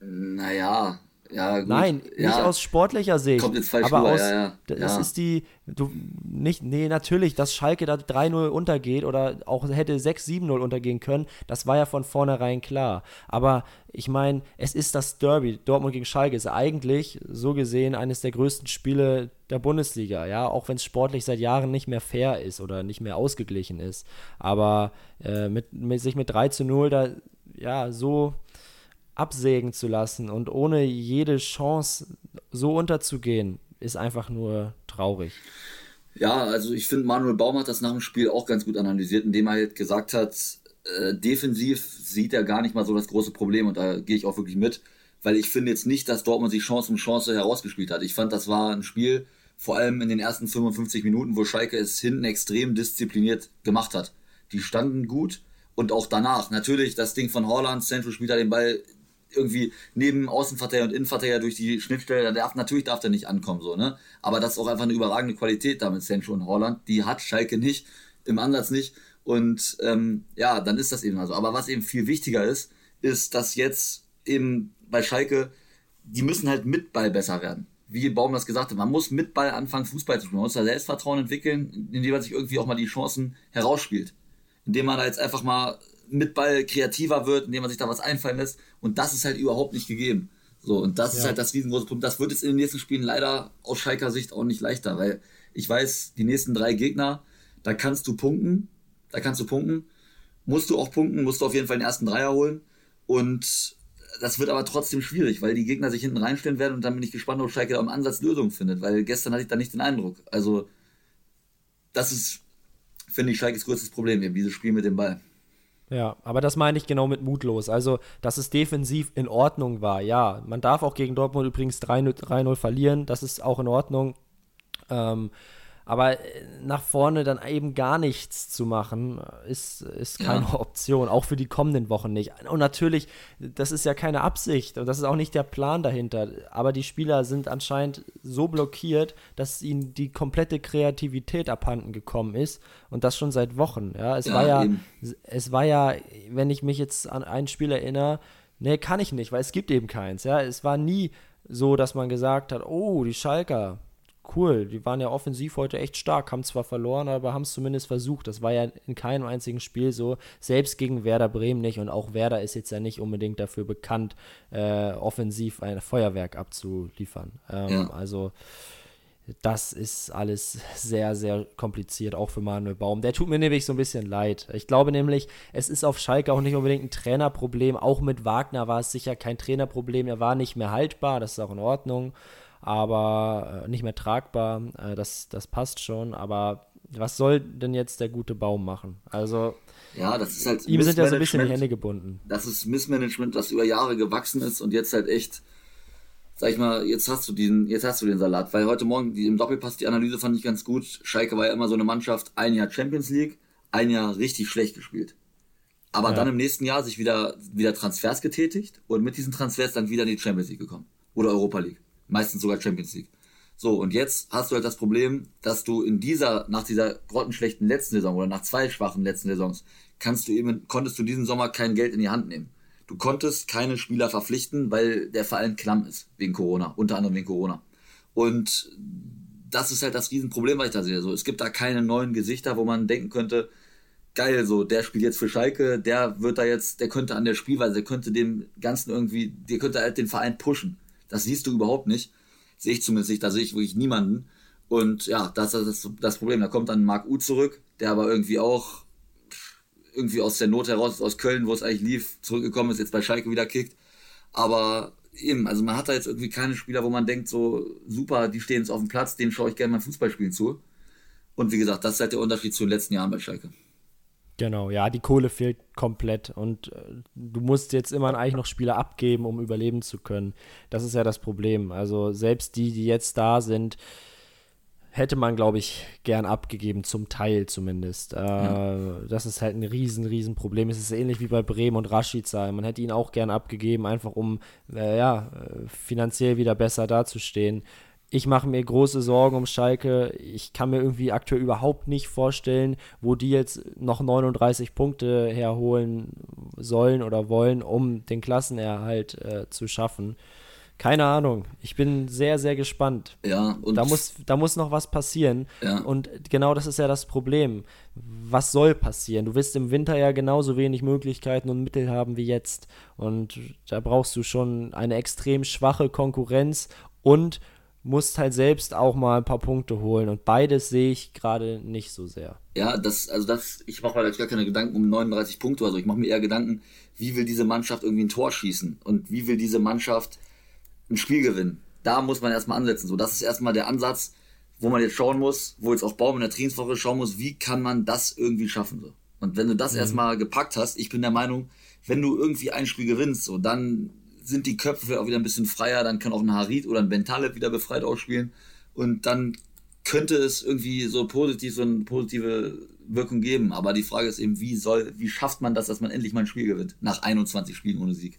Naja, ja, gut. Nein, ja. nicht aus sportlicher Sicht. Kommt jetzt falsch aber rüber, aus, ja, ja. Das ist die, du, nicht, nee, natürlich, dass Schalke da 3-0 untergeht oder auch hätte 6-7-0 untergehen können, das war ja von vornherein klar. Aber ich meine, es ist das Derby, Dortmund gegen Schalke ist eigentlich, so gesehen, eines der größten Spiele der Bundesliga, ja, auch wenn es sportlich seit Jahren nicht mehr fair ist oder nicht mehr ausgeglichen ist. Aber äh, mit, mit, sich mit 3 0 da, ja, so absägen zu lassen und ohne jede Chance so unterzugehen, ist einfach nur traurig. Ja, also ich finde, Manuel Baum hat das nach dem Spiel auch ganz gut analysiert, indem er halt gesagt hat, äh, defensiv sieht er gar nicht mal so das große Problem und da gehe ich auch wirklich mit, weil ich finde jetzt nicht, dass Dortmund sich Chance um Chance herausgespielt hat. Ich fand, das war ein Spiel, vor allem in den ersten 55 Minuten, wo Schalke es hinten extrem diszipliniert gemacht hat. Die standen gut und auch danach. Natürlich, das Ding von Holland, Central spielt da den Ball irgendwie neben Außenverteidiger und Innenverteidiger durch die Schnittstelle, da darf, natürlich darf der nicht ankommen, so, ne? Aber das ist auch einfach eine überragende Qualität da mit Sancho und Holland. Die hat Schalke nicht, im Ansatz nicht. Und ähm, ja, dann ist das eben also. Aber was eben viel wichtiger ist, ist, dass jetzt eben bei Schalke, die müssen halt mit Ball besser werden. Wie Baum das gesagt hat, man muss mit Ball anfangen, Fußball zu spielen. Man muss da Selbstvertrauen entwickeln, indem man sich irgendwie auch mal die Chancen herausspielt. Indem man da jetzt einfach mal mit Ball kreativer wird, indem man sich da was einfallen lässt. Und das ist halt überhaupt nicht gegeben. So, und das ja. ist halt das riesengroße Problem. Das wird jetzt in den nächsten Spielen leider aus Schalker Sicht auch nicht leichter, weil ich weiß, die nächsten drei Gegner, da kannst du punkten, da kannst du punkten, musst du auch punkten, musst du auf jeden Fall den ersten Dreier holen. Und das wird aber trotzdem schwierig, weil die Gegner sich hinten reinstellen werden und dann bin ich gespannt, ob Schalke da im Ansatz Lösungen findet, weil gestern hatte ich da nicht den Eindruck. Also, das ist finde ich Schalkes größtes Problem, eben dieses Spiel mit dem Ball. Ja, aber das meine ich genau mit mutlos. Also, dass es defensiv in Ordnung war. Ja, man darf auch gegen Dortmund übrigens 3-0 verlieren. Das ist auch in Ordnung. Ähm, aber äh, nach vorne dann eben gar nichts zu machen, ist, ist keine ja. Option, auch für die kommenden Wochen nicht. Und natürlich, das ist ja keine Absicht und das ist auch nicht der Plan dahinter. Aber die Spieler sind anscheinend so blockiert, dass ihnen die komplette Kreativität abhanden gekommen ist und das schon seit Wochen. Ja, es ja, war ja, eben. es war ja, wenn ich mich jetzt an ein Spiel erinnere, nee, kann ich nicht, weil es gibt eben keins. Ja, es war nie so, dass man gesagt hat, oh, die Schalker, cool. Die waren ja offensiv heute echt stark, haben zwar verloren, aber haben es zumindest versucht. Das war ja in keinem einzigen Spiel so, selbst gegen Werder Bremen nicht. Und auch Werder ist jetzt ja nicht unbedingt dafür bekannt, äh, offensiv ein Feuerwerk abzuliefern. Ähm, ja. Also das ist alles sehr, sehr kompliziert, auch für Manuel Baum. Der tut mir nämlich so ein bisschen leid. Ich glaube nämlich, es ist auf Schalke auch nicht unbedingt ein Trainerproblem. Auch mit Wagner war es sicher kein Trainerproblem. Er war nicht mehr haltbar, das ist auch in Ordnung aber äh, nicht mehr tragbar. Äh, das, das passt schon, aber was soll denn jetzt der gute Baum machen? Also, ja, das ist halt ihm sind ja so ein bisschen die Hände gebunden. Das ist Missmanagement, das über Jahre gewachsen ist und jetzt halt echt, sag ich mal, jetzt hast du diesen, jetzt hast du den Salat, weil heute Morgen die, im Doppelpass die Analyse fand ich ganz gut. Schalke war ja immer so eine Mannschaft, ein Jahr Champions League, ein Jahr richtig schlecht gespielt. Aber ja. dann im nächsten Jahr sich wieder, wieder Transfers getätigt und mit diesen Transfers dann wieder in die Champions League gekommen. Oder Europa League meistens sogar Champions League. So, und jetzt hast du halt das Problem, dass du in dieser, nach dieser grottenschlechten letzten Saison oder nach zwei schwachen letzten Saisons, kannst du eben, konntest du diesen Sommer kein Geld in die Hand nehmen. Du konntest keine Spieler verpflichten, weil der Verein klamm ist, wegen Corona, unter anderem wegen Corona. Und das ist halt das Riesenproblem, was ich da sehe. So, es gibt da keine neuen Gesichter, wo man denken könnte, geil, so, der spielt jetzt für Schalke, der wird da jetzt, der könnte an der Spielweise, der könnte dem Ganzen irgendwie, der könnte halt den Verein pushen. Das siehst du überhaupt nicht. Sehe ich zumindest nicht. Da sehe ich wirklich niemanden. Und ja, das ist das Problem. Da kommt dann Marc U zurück, der aber irgendwie auch irgendwie aus der Not heraus, aus Köln, wo es eigentlich lief, zurückgekommen ist, jetzt bei Schalke wieder kickt. Aber eben, also man hat da jetzt irgendwie keine Spieler, wo man denkt, so super, die stehen jetzt auf dem Platz, denen schaue ich gerne mal Fußballspielen zu. Und wie gesagt, das ist halt der Unterschied zu den letzten Jahren bei Schalke. Genau, ja, die Kohle fehlt komplett und äh, du musst jetzt immer eigentlich noch Spieler abgeben, um überleben zu können. Das ist ja das Problem. Also selbst die, die jetzt da sind, hätte man, glaube ich, gern abgegeben, zum Teil zumindest. Äh, ja. Das ist halt ein riesen, riesen Problem. Es ist ähnlich wie bei Bremen und Rashica. Man hätte ihn auch gern abgegeben, einfach um äh, ja, äh, finanziell wieder besser dazustehen ich mache mir große Sorgen um Schalke. Ich kann mir irgendwie aktuell überhaupt nicht vorstellen, wo die jetzt noch 39 Punkte herholen sollen oder wollen, um den Klassenerhalt äh, zu schaffen. Keine Ahnung. Ich bin sehr, sehr gespannt. Ja, und da muss, da muss noch was passieren. Ja. Und genau das ist ja das Problem. Was soll passieren? Du wirst im Winter ja genauso wenig Möglichkeiten und Mittel haben wie jetzt. Und da brauchst du schon eine extrem schwache Konkurrenz und musst halt selbst auch mal ein paar Punkte holen. Und beides sehe ich gerade nicht so sehr. Ja, das, also das, ich mache mir jetzt gar keine Gedanken um 39 Punkte oder so. Ich mache mir eher Gedanken, wie will diese Mannschaft irgendwie ein Tor schießen und wie will diese Mannschaft ein Spiel gewinnen. Da muss man erstmal ansetzen. So, das ist erstmal der Ansatz, wo man jetzt schauen muss, wo jetzt auch Baum in der Trainingswoche schauen muss, wie kann man das irgendwie schaffen. So. Und wenn du das mhm. erstmal gepackt hast, ich bin der Meinung, wenn du irgendwie ein Spiel gewinnst, so, dann sind die Köpfe auch wieder ein bisschen freier, dann kann auch ein Harit oder ein Bentaleb wieder befreit ausspielen und dann könnte es irgendwie so positiv, so eine positive Wirkung geben. Aber die Frage ist eben, wie soll, wie schafft man das, dass man endlich mal ein Spiel gewinnt? Nach 21 Spielen ohne Sieg.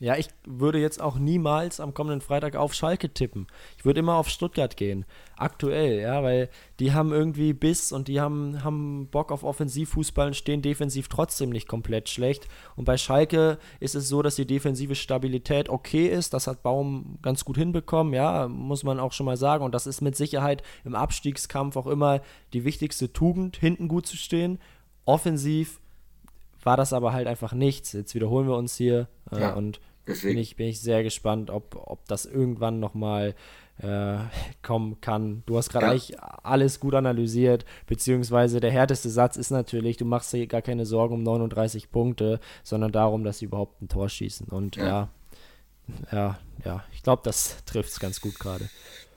Ja, ich würde jetzt auch niemals am kommenden Freitag auf Schalke tippen. Ich würde immer auf Stuttgart gehen. Aktuell, ja, weil die haben irgendwie Biss und die haben, haben Bock auf Offensivfußball und stehen defensiv trotzdem nicht komplett schlecht. Und bei Schalke ist es so, dass die defensive Stabilität okay ist. Das hat Baum ganz gut hinbekommen, ja, muss man auch schon mal sagen. Und das ist mit Sicherheit im Abstiegskampf auch immer die wichtigste Tugend, hinten gut zu stehen. Offensiv war das aber halt einfach nichts. Jetzt wiederholen wir uns hier äh, ja. und Deswegen. Bin ich, bin ich sehr gespannt, ob, ob das irgendwann nochmal äh, kommen kann. Du hast gerade ja. eigentlich alles gut analysiert, beziehungsweise der härteste Satz ist natürlich, du machst dir gar keine Sorgen um 39 Punkte, sondern darum, dass sie überhaupt ein Tor schießen. Und ja, ja, ja, ja ich glaube, das trifft es ganz gut gerade.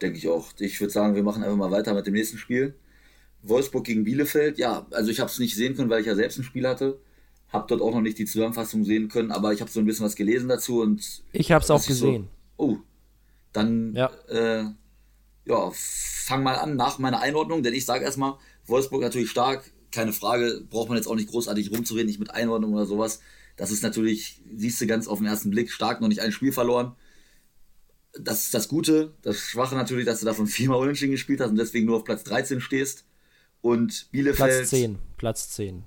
Denke ich auch. Ich würde sagen, wir machen einfach mal weiter mit dem nächsten Spiel. Wolfsburg gegen Bielefeld, ja, also ich habe es nicht sehen können, weil ich ja selbst ein Spiel hatte. Habe dort auch noch nicht die Zusammenfassung sehen können, aber ich habe so ein bisschen was gelesen dazu und. Ich habe es auch gesehen. So, oh, dann ja. Äh, ja, fang mal an nach meiner Einordnung, denn ich sage erstmal, Wolfsburg natürlich stark, keine Frage, braucht man jetzt auch nicht großartig rumzureden, nicht mit Einordnung oder sowas. Das ist natürlich, siehst du ganz auf den ersten Blick, stark, noch nicht ein Spiel verloren. Das ist das Gute. Das Schwache natürlich, dass du davon viermal unentschieden gespielt hast und deswegen nur auf Platz 13 stehst. Und Bielefeld. Platz 10. Platz 10.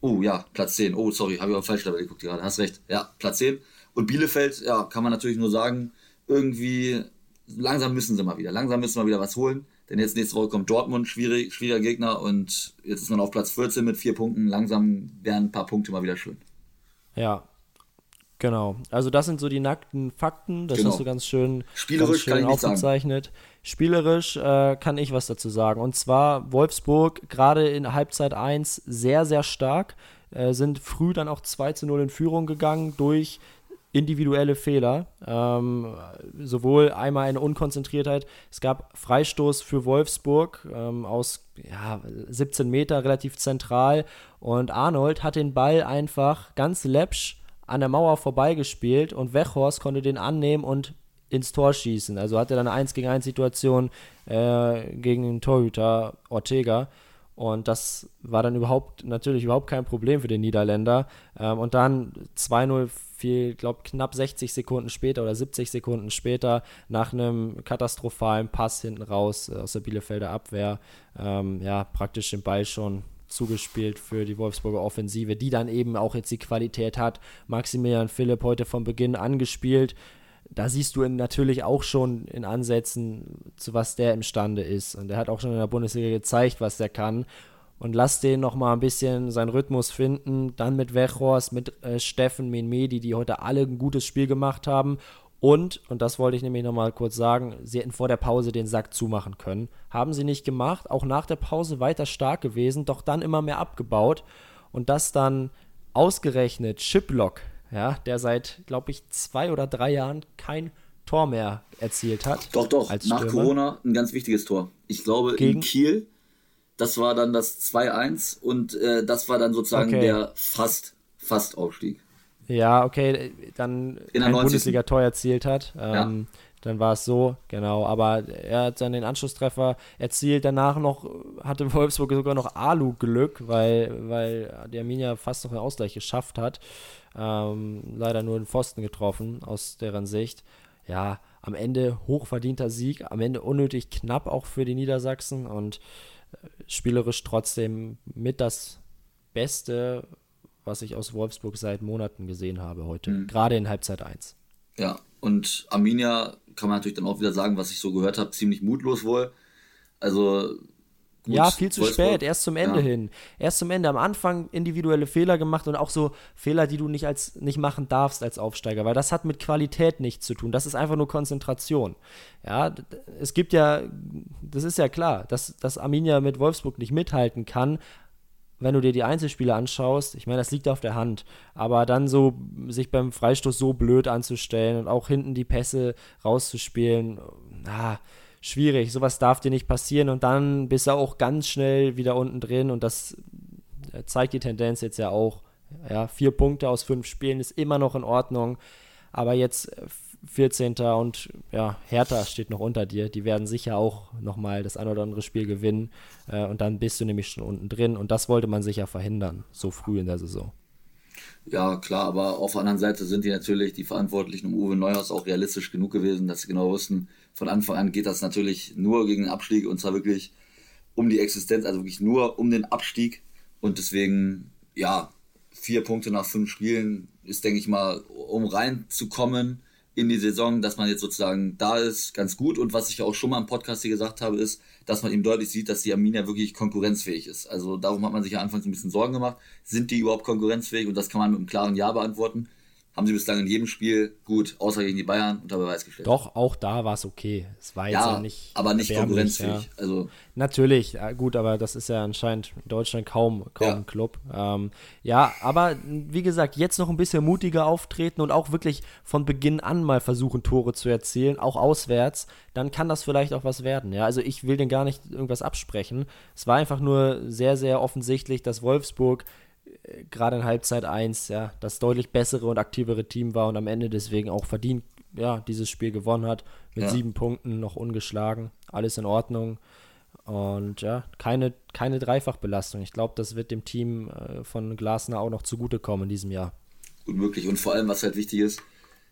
Oh ja, Platz 10. Oh, sorry, habe ich auf falsch dabei geguckt gerade. Hast recht. Ja, Platz 10. Und Bielefeld, ja, kann man natürlich nur sagen, irgendwie langsam müssen sie mal wieder. Langsam müssen wir wieder was holen. Denn jetzt nächste Woche kommt Dortmund, schwierig, schwieriger Gegner. Und jetzt ist man auf Platz 14 mit vier Punkten. Langsam wären ein paar Punkte mal wieder schön. Ja, genau. Also das sind so die nackten Fakten. Das genau. hast du ganz schön, Spielerisch ganz schön aufgezeichnet. Spielerisch äh, kann ich was dazu sagen. Und zwar Wolfsburg gerade in Halbzeit 1 sehr, sehr stark. Äh, sind früh dann auch 2 zu 0 in Führung gegangen durch individuelle Fehler. Ähm, sowohl einmal eine Unkonzentriertheit. Es gab Freistoß für Wolfsburg ähm, aus ja, 17 Meter, relativ zentral. Und Arnold hat den Ball einfach ganz läppsch an der Mauer vorbeigespielt und Wechhorst konnte den annehmen und ins Tor schießen. Also hatte dann eine 1 gegen 1 Situation äh, gegen den Torhüter Ortega. Und das war dann überhaupt, natürlich überhaupt kein Problem für den Niederländer. Ähm, und dann 2-0 viel, glaube knapp 60 Sekunden später oder 70 Sekunden später nach einem katastrophalen Pass hinten raus äh, aus der Bielefelder Abwehr, ähm, ja, praktisch den Ball schon zugespielt für die Wolfsburger Offensive, die dann eben auch jetzt die Qualität hat. Maximilian Philipp heute von Beginn angespielt, da siehst du natürlich auch schon in Ansätzen, zu was der imstande ist. Und er hat auch schon in der Bundesliga gezeigt, was der kann. Und lass den noch mal ein bisschen seinen Rhythmus finden. Dann mit Wechhorst, mit äh, Steffen, Menmedi, die heute alle ein gutes Spiel gemacht haben. Und, und das wollte ich nämlich noch mal kurz sagen, sie hätten vor der Pause den Sack zumachen können. Haben sie nicht gemacht. Auch nach der Pause weiter stark gewesen, doch dann immer mehr abgebaut. Und das dann ausgerechnet Chiplock ja, der seit, glaube ich, zwei oder drei Jahren kein Tor mehr erzielt hat. Doch, doch, nach Corona ein ganz wichtiges Tor. Ich glaube, Gegen in Kiel, das war dann das 2-1 und äh, das war dann sozusagen okay. der fast, fast Aufstieg. Ja, okay, dann in ein Bundesliga-Tor erzielt hat. Ähm, ja. Dann war es so, genau. Aber er hat dann den Anschlusstreffer erzielt. Danach noch hatte Wolfsburg sogar noch Alu-Glück, weil, weil die Arminia fast noch einen Ausgleich geschafft hat. Ähm, leider nur den Pfosten getroffen, aus deren Sicht. Ja, am Ende hochverdienter Sieg, am Ende unnötig knapp auch für die Niedersachsen und äh, spielerisch trotzdem mit das Beste, was ich aus Wolfsburg seit Monaten gesehen habe heute, mhm. gerade in Halbzeit 1. Ja, und Arminia kann man natürlich dann auch wieder sagen, was ich so gehört habe, ziemlich mutlos wohl. Also Gut, ja, viel zu Wolfsburg. spät, erst zum Ende ja. hin. Erst zum Ende. Am Anfang individuelle Fehler gemacht und auch so Fehler, die du nicht, als, nicht machen darfst als Aufsteiger, weil das hat mit Qualität nichts zu tun. Das ist einfach nur Konzentration. Ja, es gibt ja, das ist ja klar, dass, dass Arminia mit Wolfsburg nicht mithalten kann, wenn du dir die Einzelspiele anschaust, ich meine, das liegt auf der Hand, aber dann so sich beim Freistoß so blöd anzustellen und auch hinten die Pässe rauszuspielen, ah, schwierig. Sowas darf dir nicht passieren und dann bist du auch ganz schnell wieder unten drin und das äh, zeigt die Tendenz jetzt ja auch. Ja, vier Punkte aus fünf Spielen ist immer noch in Ordnung, aber jetzt 14. Äh, und ja, Hertha steht noch unter dir. Die werden sicher auch nochmal das ein oder andere Spiel gewinnen. Äh, und dann bist du nämlich schon unten drin. Und das wollte man sicher verhindern, so früh in der Saison. Ja, klar, aber auf der anderen Seite sind die natürlich, die Verantwortlichen um Uwe Neuhaus, auch realistisch genug gewesen, dass sie genau wussten, von Anfang an geht das natürlich nur gegen den Abstieg und zwar wirklich um die Existenz, also wirklich nur um den Abstieg. Und deswegen, ja, vier Punkte nach fünf Spielen ist, denke ich mal, um reinzukommen in die Saison, dass man jetzt sozusagen da ist, ganz gut. Und was ich auch schon mal im Podcast hier gesagt habe, ist, dass man eben deutlich sieht, dass die Arminia wirklich konkurrenzfähig ist. Also darum hat man sich ja anfangs ein bisschen Sorgen gemacht. Sind die überhaupt konkurrenzfähig? Und das kann man mit einem klaren Ja beantworten. Haben sie bislang in jedem Spiel gut, außer gegen die Bayern, unter Beweis gestellt. Doch, auch da war es okay. Es war jetzt ja, ja nicht. aber nicht konkurrenzfähig. Ja. Also Natürlich, gut, aber das ist ja anscheinend in Deutschland kaum, kaum ja. ein Club. Ähm, ja, aber wie gesagt, jetzt noch ein bisschen mutiger auftreten und auch wirklich von Beginn an mal versuchen, Tore zu erzielen, auch auswärts, dann kann das vielleicht auch was werden. Ja, also ich will den gar nicht irgendwas absprechen. Es war einfach nur sehr, sehr offensichtlich, dass Wolfsburg gerade in Halbzeit 1 ja, das deutlich bessere und aktivere Team war und am Ende deswegen auch verdient ja, dieses Spiel gewonnen hat. Mit ja. sieben Punkten noch ungeschlagen. Alles in Ordnung. Und ja, keine, keine Dreifachbelastung. Ich glaube, das wird dem Team äh, von Glasner auch noch zugutekommen in diesem Jahr. Gut möglich. Und vor allem, was halt wichtig ist,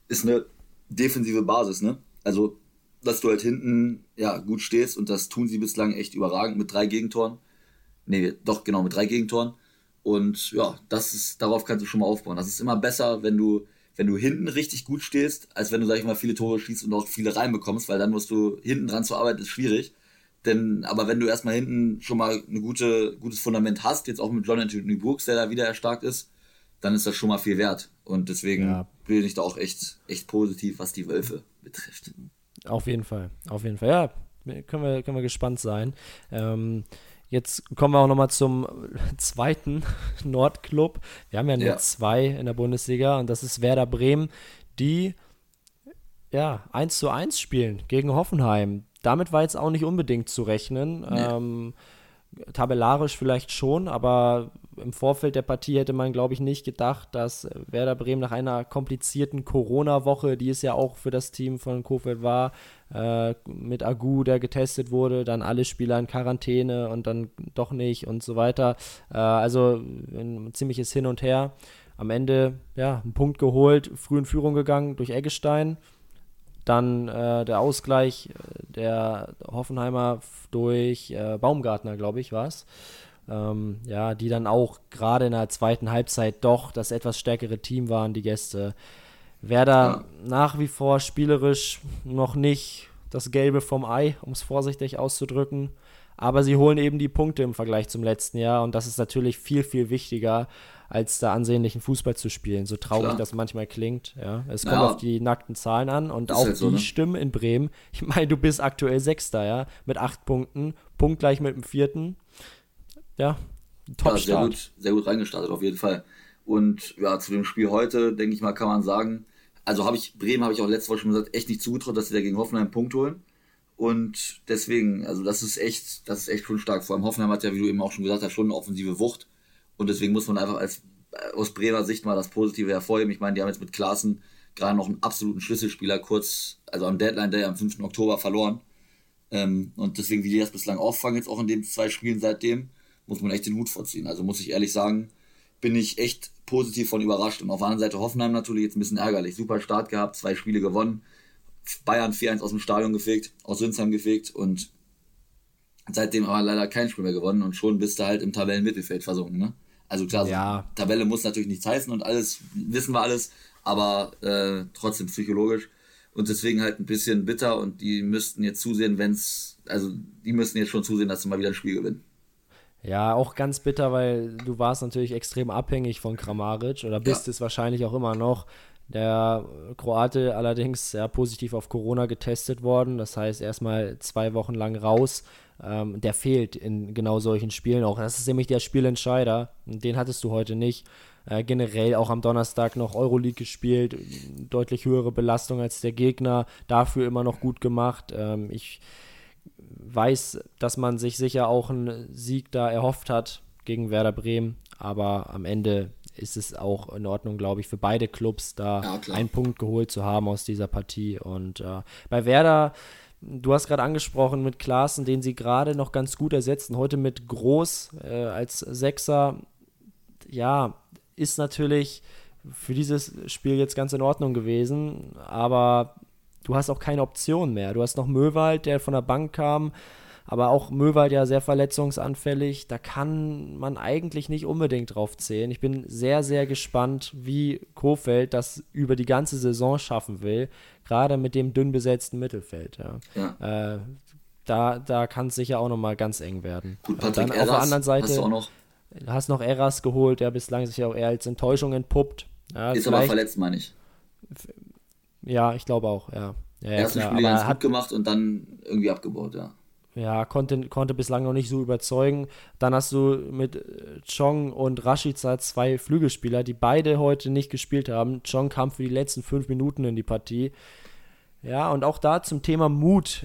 ist eine defensive Basis, ne? Also, dass du halt hinten ja gut stehst und das tun sie bislang echt überragend mit drei Gegentoren. Nee, doch, genau, mit drei Gegentoren. Und ja, das ist, darauf kannst du schon mal aufbauen. Das ist immer besser, wenn du, wenn du hinten richtig gut stehst, als wenn du, sag ich mal, viele Tore schießt und auch viele reinbekommst, weil dann musst du hinten dran zu arbeiten, ist schwierig. Denn, aber wenn du erstmal hinten schon mal ein gute, gutes Fundament hast, jetzt auch mit John Anthony Brooks, der da wieder erstarkt ist, dann ist das schon mal viel wert. Und deswegen ja. bin ich da auch echt, echt positiv, was die Wölfe betrifft. Auf jeden Fall, auf jeden Fall. Ja, können wir, können wir gespannt sein. Ähm, jetzt kommen wir auch nochmal zum zweiten Nordclub. Wir haben ja nur ja. zwei in der Bundesliga und das ist Werder Bremen, die ja 1 zu 1 spielen gegen Hoffenheim damit war jetzt auch nicht unbedingt zu rechnen. Nee. Ähm, tabellarisch vielleicht schon, aber im Vorfeld der Partie hätte man, glaube ich, nicht gedacht, dass Werder Bremen nach einer komplizierten Corona-Woche, die es ja auch für das Team von Kofeld war, äh, mit Agu, der getestet wurde, dann alle Spieler in Quarantäne und dann doch nicht und so weiter. Äh, also ein ziemliches Hin und Her. Am Ende, ja, einen Punkt geholt, früh in Führung gegangen durch Eggestein. Dann äh, der Ausgleich äh, der Hoffenheimer durch äh, Baumgartner, glaube ich, war es. Ähm, ja, die dann auch gerade in der zweiten Halbzeit doch das etwas stärkere Team waren, die Gäste. Werder ja. nach wie vor spielerisch noch nicht das Gelbe vom Ei, um es vorsichtig auszudrücken. Aber sie holen eben die Punkte im Vergleich zum letzten Jahr und das ist natürlich viel, viel wichtiger als da ansehnlichen Fußball zu spielen. So traurig Klar. das manchmal klingt. Ja. Es kommt ja. auf die nackten Zahlen an und auch halt so, die ne? Stimmen in Bremen. Ich meine, du bist aktuell Sechster, ja, mit acht Punkten, punktgleich mit dem vierten. Ja, top ja, sehr gut, sehr gut reingestartet auf jeden Fall. Und ja, zu dem Spiel heute, denke ich mal, kann man sagen, also habe ich, Bremen habe ich auch letzte Woche schon gesagt, echt nicht zugetraut, dass sie da gegen Hoffenheim einen Punkt holen. Und deswegen, also das ist echt, das ist echt schon stark. Vor allem Hoffenheim hat ja, wie du eben auch schon gesagt hast, schon eine offensive Wucht. Und deswegen muss man einfach als, aus Bremer Sicht mal das Positive hervorheben. Ich meine, die haben jetzt mit Klaassen gerade noch einen absoluten Schlüsselspieler kurz, also am Deadline Day am 5. Oktober verloren. Ähm, und deswegen, wie die das bislang auffangen, jetzt auch in den zwei Spielen seitdem, muss man echt den Hut vorziehen. Also muss ich ehrlich sagen, bin ich echt positiv von überrascht. Und auf der anderen Seite Hoffenheim natürlich jetzt ein bisschen ärgerlich. Super Start gehabt, zwei Spiele gewonnen. Bayern 4-1 aus dem Stadion gefegt, aus Sinsheim gefegt und seitdem aber leider kein Spiel mehr gewonnen und schon bist du halt im Tabellenmittelfeld versunken, ne? Also klar, ja. so Tabelle muss natürlich nichts heißen und alles, wissen wir alles, aber äh, trotzdem psychologisch. Und deswegen halt ein bisschen bitter und die müssten jetzt zusehen, wenn es, also die müssten jetzt schon zusehen, dass sie mal wieder ein Spiel gewinnen. Ja, auch ganz bitter, weil du warst natürlich extrem abhängig von Kramaric oder bist ja. es wahrscheinlich auch immer noch. Der Kroate allerdings sehr positiv auf Corona getestet worden, das heißt erstmal zwei Wochen lang raus ähm, der fehlt in genau solchen Spielen auch. Das ist nämlich der Spielentscheider. Den hattest du heute nicht. Äh, generell auch am Donnerstag noch Euroleague gespielt. Deutlich höhere Belastung als der Gegner. Dafür immer noch gut gemacht. Ähm, ich weiß, dass man sich sicher auch einen Sieg da erhofft hat gegen Werder Bremen. Aber am Ende ist es auch in Ordnung, glaube ich, für beide Clubs da ja, einen Punkt geholt zu haben aus dieser Partie. Und äh, bei Werder Du hast gerade angesprochen mit Klaassen, den sie gerade noch ganz gut ersetzen. Heute mit Groß äh, als Sechser. Ja, ist natürlich für dieses Spiel jetzt ganz in Ordnung gewesen. Aber du hast auch keine Option mehr. Du hast noch Möwald, der von der Bank kam. Aber auch Möwald ja sehr verletzungsanfällig. Da kann man eigentlich nicht unbedingt drauf zählen. Ich bin sehr, sehr gespannt, wie Kofeld das über die ganze Saison schaffen will. Gerade mit dem dünn besetzten Mittelfeld. Ja. ja. Äh, da, da kann es sicher auch nochmal ganz eng werden. Gut, Patrick dann auf der anderen Seite hast du auch noch. Hast noch Eras geholt, der bislang sich auch eher als Enttäuschung entpuppt. Ja, ist aber verletzt, meine ich. Ja, ich glaube auch, ja. ja Erste Spiel ganz gut gemacht und dann irgendwie abgebaut, ja. Ja, konnte, konnte bislang noch nicht so überzeugen. Dann hast du mit äh, Chong und Rashica zwei Flügelspieler, die beide heute nicht gespielt haben. Chong kam für die letzten fünf Minuten in die Partie. Ja, und auch da zum Thema Mut.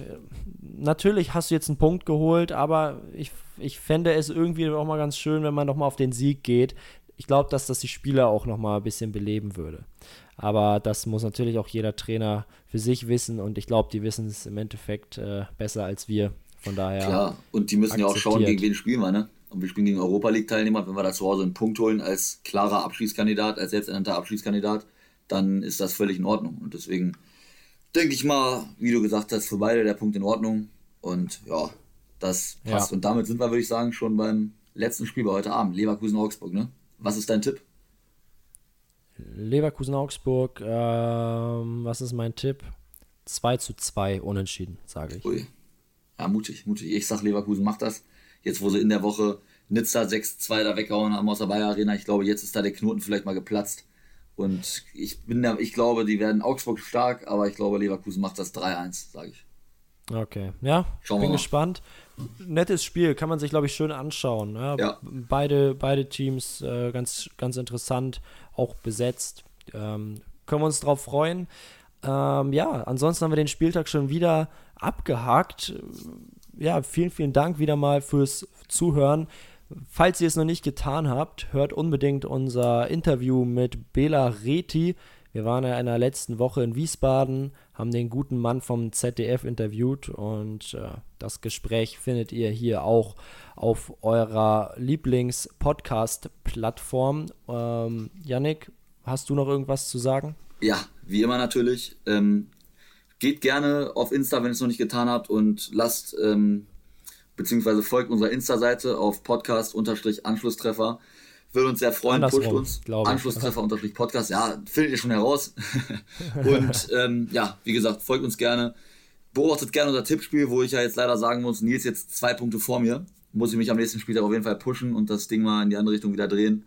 Natürlich hast du jetzt einen Punkt geholt, aber ich, ich fände es irgendwie auch mal ganz schön, wenn man nochmal auf den Sieg geht. Ich glaube, dass das die Spieler auch nochmal ein bisschen beleben würde. Aber das muss natürlich auch jeder Trainer für sich wissen und ich glaube, die wissen es im Endeffekt äh, besser als wir. Von daher. Klar, und die müssen ja auch schauen, gegen wen spielen wir, ne? Und wir spielen gegen Europa League-Teilnehmer. Wenn wir da zu Hause einen Punkt holen als klarer Abschließkandidat, als selbsternannter Abschließkandidat, dann ist das völlig in Ordnung. Und deswegen denke ich mal, wie du gesagt hast, für beide der Punkt in Ordnung. Und ja, das passt. Ja. Und damit sind wir, würde ich sagen, schon beim letzten Spiel bei heute Abend. Leverkusen-Augsburg, ne? Was ist dein Tipp? Leverkusen-Augsburg, ähm, was ist mein Tipp? 2 zu 2 unentschieden, sage ich. Ui. Ja, mutig, mutig. Ich sag, Leverkusen macht das. Jetzt, wo sie in der Woche Nizza 6-2 da weggehauen haben aus der Bayer Arena, ich glaube, jetzt ist da der Knoten vielleicht mal geplatzt. Und ich bin da, ich glaube, die werden Augsburg stark, aber ich glaube, Leverkusen macht das 3-1, sage ich. Okay, ja, Schauen bin gespannt. Nettes Spiel, kann man sich, glaube ich, schön anschauen. Ja, ja. Beide, beide Teams äh, ganz, ganz interessant, auch besetzt. Ähm, können wir uns drauf freuen. Ähm, ja, ansonsten haben wir den Spieltag schon wieder abgehakt. Ja, vielen, vielen Dank wieder mal fürs Zuhören. Falls ihr es noch nicht getan habt, hört unbedingt unser Interview mit Bela Reti. Wir waren ja in der letzten Woche in Wiesbaden, haben den guten Mann vom ZDF interviewt und äh, das Gespräch findet ihr hier auch auf eurer Lieblings-Podcast-Plattform. Ähm, Yannick, hast du noch irgendwas zu sagen? Ja, wie immer natürlich. Ähm, geht gerne auf Insta, wenn ihr es noch nicht getan habt und lasst ähm, beziehungsweise folgt unserer Insta-Seite auf Podcast-Anschlusstreffer. Würde uns sehr freuen, Andersrum, pusht uns. Anschlusstreffer-Podcast, ja, findet ihr schon heraus. und ähm, ja, wie gesagt, folgt uns gerne. Beobachtet gerne unser Tippspiel, wo ich ja jetzt leider sagen muss, Nils jetzt zwei Punkte vor mir. Muss ich mich am nächsten Spieltag auf jeden Fall pushen und das Ding mal in die andere Richtung wieder drehen,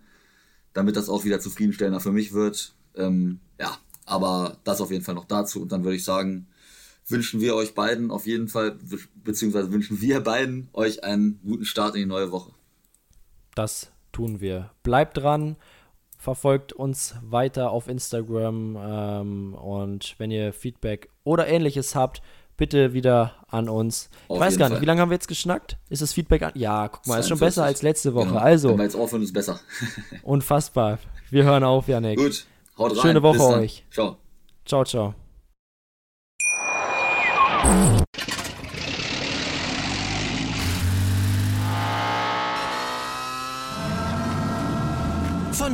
damit das auch wieder zufriedenstellender für mich wird. Ähm, ja, aber das auf jeden Fall noch dazu. Und dann würde ich sagen, wünschen wir euch beiden auf jeden Fall, beziehungsweise wünschen wir beiden euch einen guten Start in die neue Woche. Das tun wir. Bleibt dran, verfolgt uns weiter auf Instagram ähm, und wenn ihr Feedback oder ähnliches habt, bitte wieder an uns. Auf ich weiß gar nicht, Fall. wie lange haben wir jetzt geschnackt? Ist das Feedback an? Ja, guck mal, 42. ist schon besser als letzte Woche. Genau. Also. Wenn wir jetzt aufhören, ist besser. unfassbar. Wir hören auf, Janik. Gut. Haut rein. Schöne Woche euch. Ciao. Ciao, ciao.